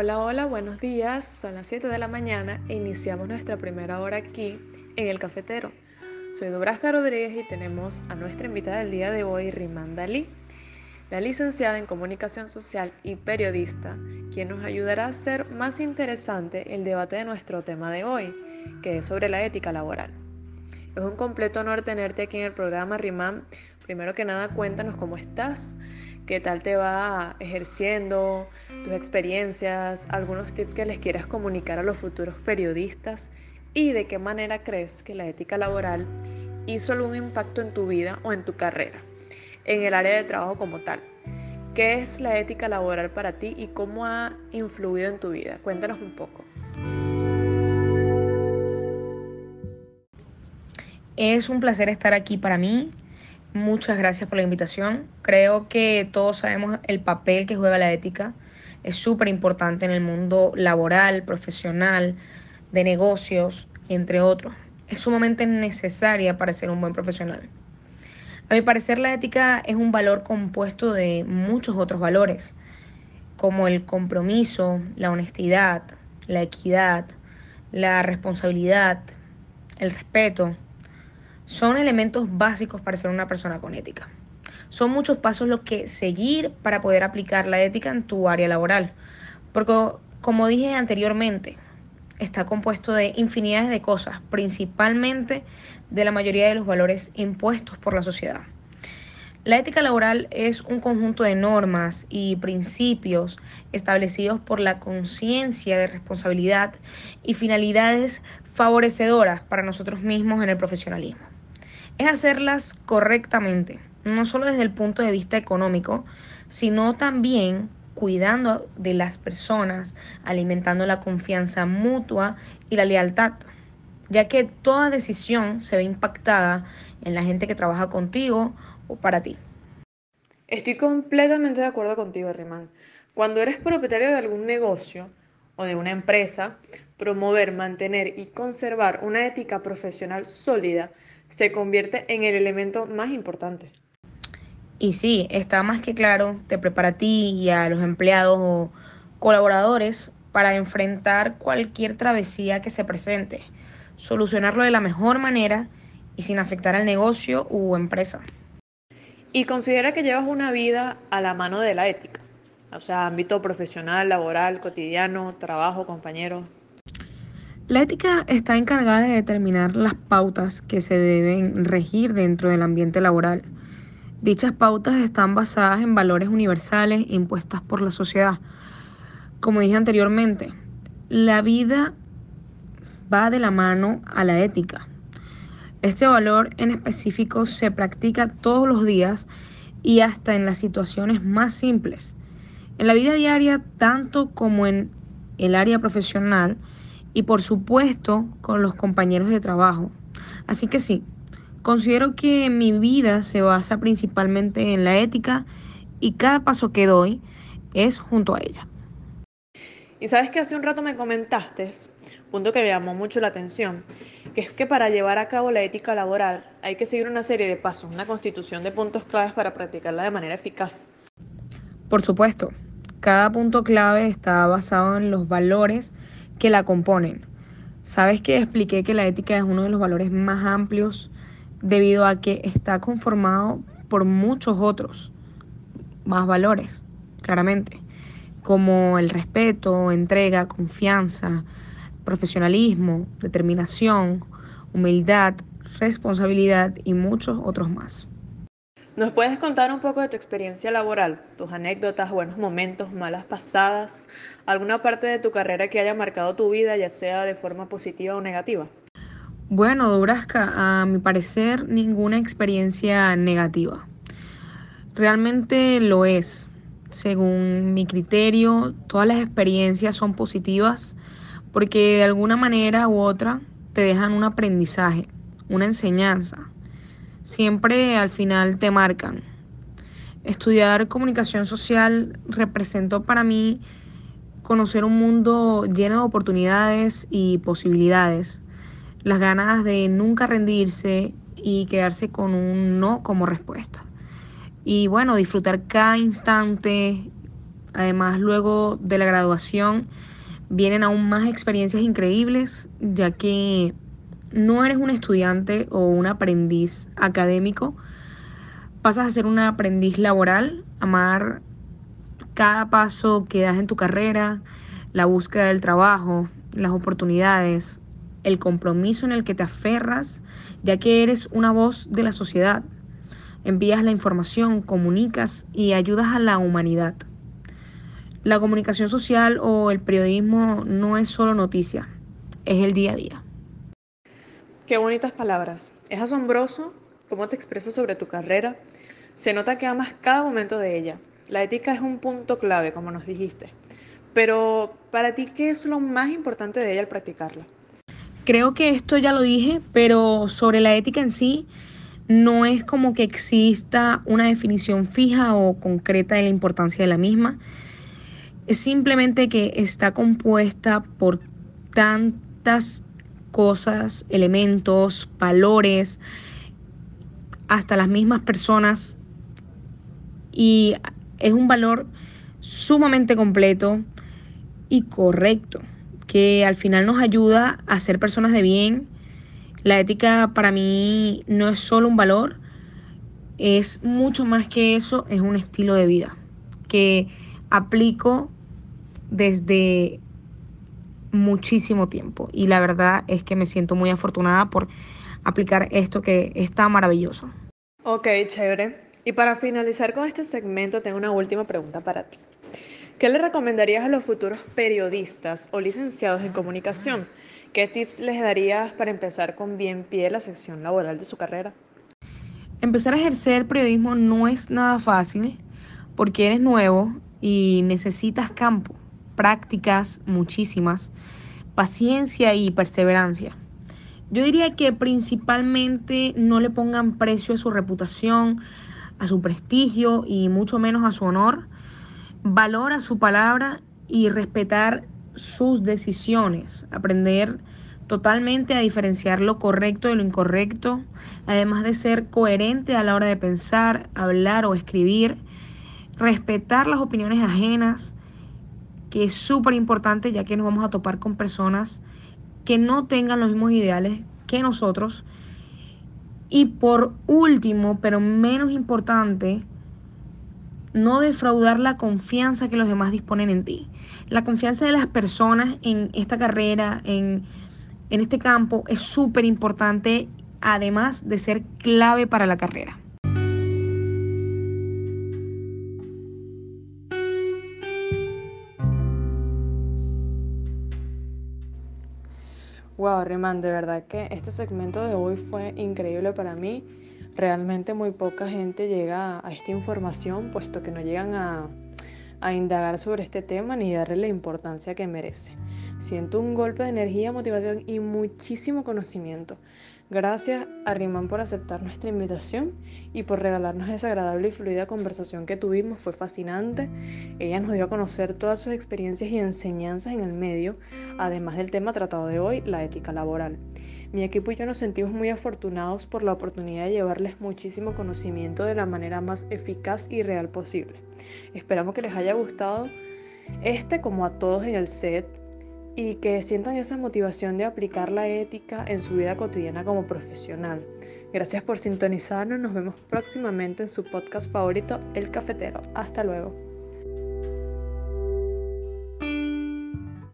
Hola, hola, buenos días. Son las 7 de la mañana e iniciamos nuestra primera hora aquí en el cafetero. Soy Dubrasca Rodríguez y tenemos a nuestra invitada del día de hoy, Riman Dalí, la licenciada en Comunicación Social y periodista, quien nos ayudará a hacer más interesante el debate de nuestro tema de hoy, que es sobre la ética laboral. Es un completo honor tenerte aquí en el programa, Rimán. Primero que nada, cuéntanos cómo estás, qué tal te va ejerciendo, tus experiencias, algunos tips que les quieras comunicar a los futuros periodistas y de qué manera crees que la ética laboral hizo algún impacto en tu vida o en tu carrera, en el área de trabajo como tal. ¿Qué es la ética laboral para ti y cómo ha influido en tu vida? Cuéntanos un poco. Es un placer estar aquí para mí. Muchas gracias por la invitación. Creo que todos sabemos el papel que juega la ética. Es súper importante en el mundo laboral, profesional, de negocios, entre otros. Es sumamente necesaria para ser un buen profesional. A mi parecer, la ética es un valor compuesto de muchos otros valores, como el compromiso, la honestidad, la equidad, la responsabilidad, el respeto, son elementos básicos para ser una persona con ética. Son muchos pasos los que seguir para poder aplicar la ética en tu área laboral. Porque, como dije anteriormente, está compuesto de infinidades de cosas, principalmente de la mayoría de los valores impuestos por la sociedad. La ética laboral es un conjunto de normas y principios establecidos por la conciencia de responsabilidad y finalidades favorecedoras para nosotros mismos en el profesionalismo es hacerlas correctamente, no solo desde el punto de vista económico, sino también cuidando de las personas, alimentando la confianza mutua y la lealtad, ya que toda decisión se ve impactada en la gente que trabaja contigo o para ti. Estoy completamente de acuerdo contigo, Rimán. Cuando eres propietario de algún negocio o de una empresa, promover, mantener y conservar una ética profesional sólida se convierte en el elemento más importante. Y sí, está más que claro, te prepara a ti y a los empleados o colaboradores para enfrentar cualquier travesía que se presente, solucionarlo de la mejor manera y sin afectar al negocio u empresa. Y considera que llevas una vida a la mano de la ética, o sea, ámbito profesional, laboral, cotidiano, trabajo, compañeros. La ética está encargada de determinar las pautas que se deben regir dentro del ambiente laboral. Dichas pautas están basadas en valores universales impuestas por la sociedad. Como dije anteriormente, la vida va de la mano a la ética. Este valor en específico se practica todos los días y hasta en las situaciones más simples. En la vida diaria, tanto como en el área profesional, y por supuesto con los compañeros de trabajo. Así que sí, considero que mi vida se basa principalmente en la ética y cada paso que doy es junto a ella. Y sabes que hace un rato me comentaste, punto que me llamó mucho la atención, que es que para llevar a cabo la ética laboral hay que seguir una serie de pasos, una constitución de puntos claves para practicarla de manera eficaz. Por supuesto, cada punto clave está basado en los valores que la componen. Sabes que expliqué que la ética es uno de los valores más amplios debido a que está conformado por muchos otros más valores, claramente, como el respeto, entrega, confianza, profesionalismo, determinación, humildad, responsabilidad y muchos otros más. ¿Nos puedes contar un poco de tu experiencia laboral, tus anécdotas, buenos momentos, malas pasadas, alguna parte de tu carrera que haya marcado tu vida, ya sea de forma positiva o negativa? Bueno, Dubrasca, a mi parecer ninguna experiencia negativa. Realmente lo es. Según mi criterio, todas las experiencias son positivas porque de alguna manera u otra te dejan un aprendizaje, una enseñanza siempre al final te marcan. Estudiar comunicación social representó para mí conocer un mundo lleno de oportunidades y posibilidades, las ganas de nunca rendirse y quedarse con un no como respuesta. Y bueno, disfrutar cada instante Además, luego de la graduación vienen aún más experiencias increíbles, ya que no eres un estudiante o un aprendiz académico, pasas a ser un aprendiz laboral, amar cada paso que das en tu carrera, la búsqueda del trabajo, las oportunidades, el compromiso en el que te aferras, ya que eres una voz de la sociedad. Envías la información, comunicas y ayudas a la humanidad. La comunicación social o el periodismo no es solo noticia, es el día a día. Qué bonitas palabras. Es asombroso cómo te expresas sobre tu carrera. Se nota que amas cada momento de ella. La ética es un punto clave, como nos dijiste. Pero para ti, ¿qué es lo más importante de ella al practicarla? Creo que esto ya lo dije, pero sobre la ética en sí, no es como que exista una definición fija o concreta de la importancia de la misma. Es simplemente que está compuesta por tantas cosas, elementos, valores, hasta las mismas personas. Y es un valor sumamente completo y correcto, que al final nos ayuda a ser personas de bien. La ética para mí no es solo un valor, es mucho más que eso, es un estilo de vida que aplico desde muchísimo tiempo y la verdad es que me siento muy afortunada por aplicar esto que está maravilloso. Ok, chévere. Y para finalizar con este segmento tengo una última pregunta para ti. ¿Qué le recomendarías a los futuros periodistas o licenciados en comunicación? ¿Qué tips les darías para empezar con bien pie la sección laboral de su carrera? Empezar a ejercer periodismo no es nada fácil porque eres nuevo y necesitas campo prácticas, muchísimas, paciencia y perseverancia. Yo diría que principalmente no le pongan precio a su reputación, a su prestigio y mucho menos a su honor. Valora su palabra y respetar sus decisiones. Aprender totalmente a diferenciar lo correcto de lo incorrecto, además de ser coherente a la hora de pensar, hablar o escribir. Respetar las opiniones ajenas, que es súper importante ya que nos vamos a topar con personas que no tengan los mismos ideales que nosotros. Y por último, pero menos importante, no defraudar la confianza que los demás disponen en ti. La confianza de las personas en esta carrera, en, en este campo, es súper importante, además de ser clave para la carrera. Wow, Riman, de verdad que este segmento de hoy fue increíble para mí. Realmente muy poca gente llega a esta información, puesto que no llegan a, a indagar sobre este tema ni darle la importancia que merece. Siento un golpe de energía, motivación y muchísimo conocimiento. Gracias a Rimán por aceptar nuestra invitación y por regalarnos esa agradable y fluida conversación que tuvimos. Fue fascinante. Ella nos dio a conocer todas sus experiencias y enseñanzas en el medio, además del tema tratado de hoy, la ética laboral. Mi equipo y yo nos sentimos muy afortunados por la oportunidad de llevarles muchísimo conocimiento de la manera más eficaz y real posible. Esperamos que les haya gustado este como a todos en el set y que sientan esa motivación de aplicar la ética en su vida cotidiana como profesional. Gracias por sintonizarnos, nos vemos próximamente en su podcast favorito, El Cafetero. Hasta luego.